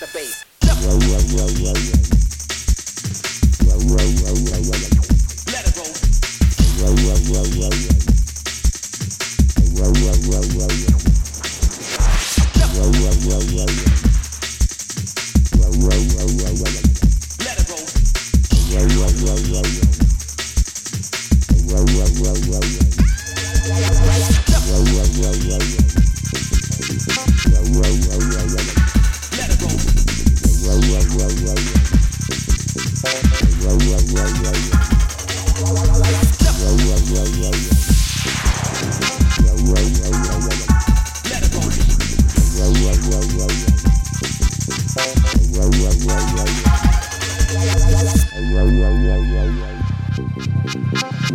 the bass.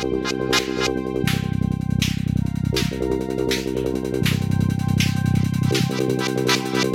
Thank you.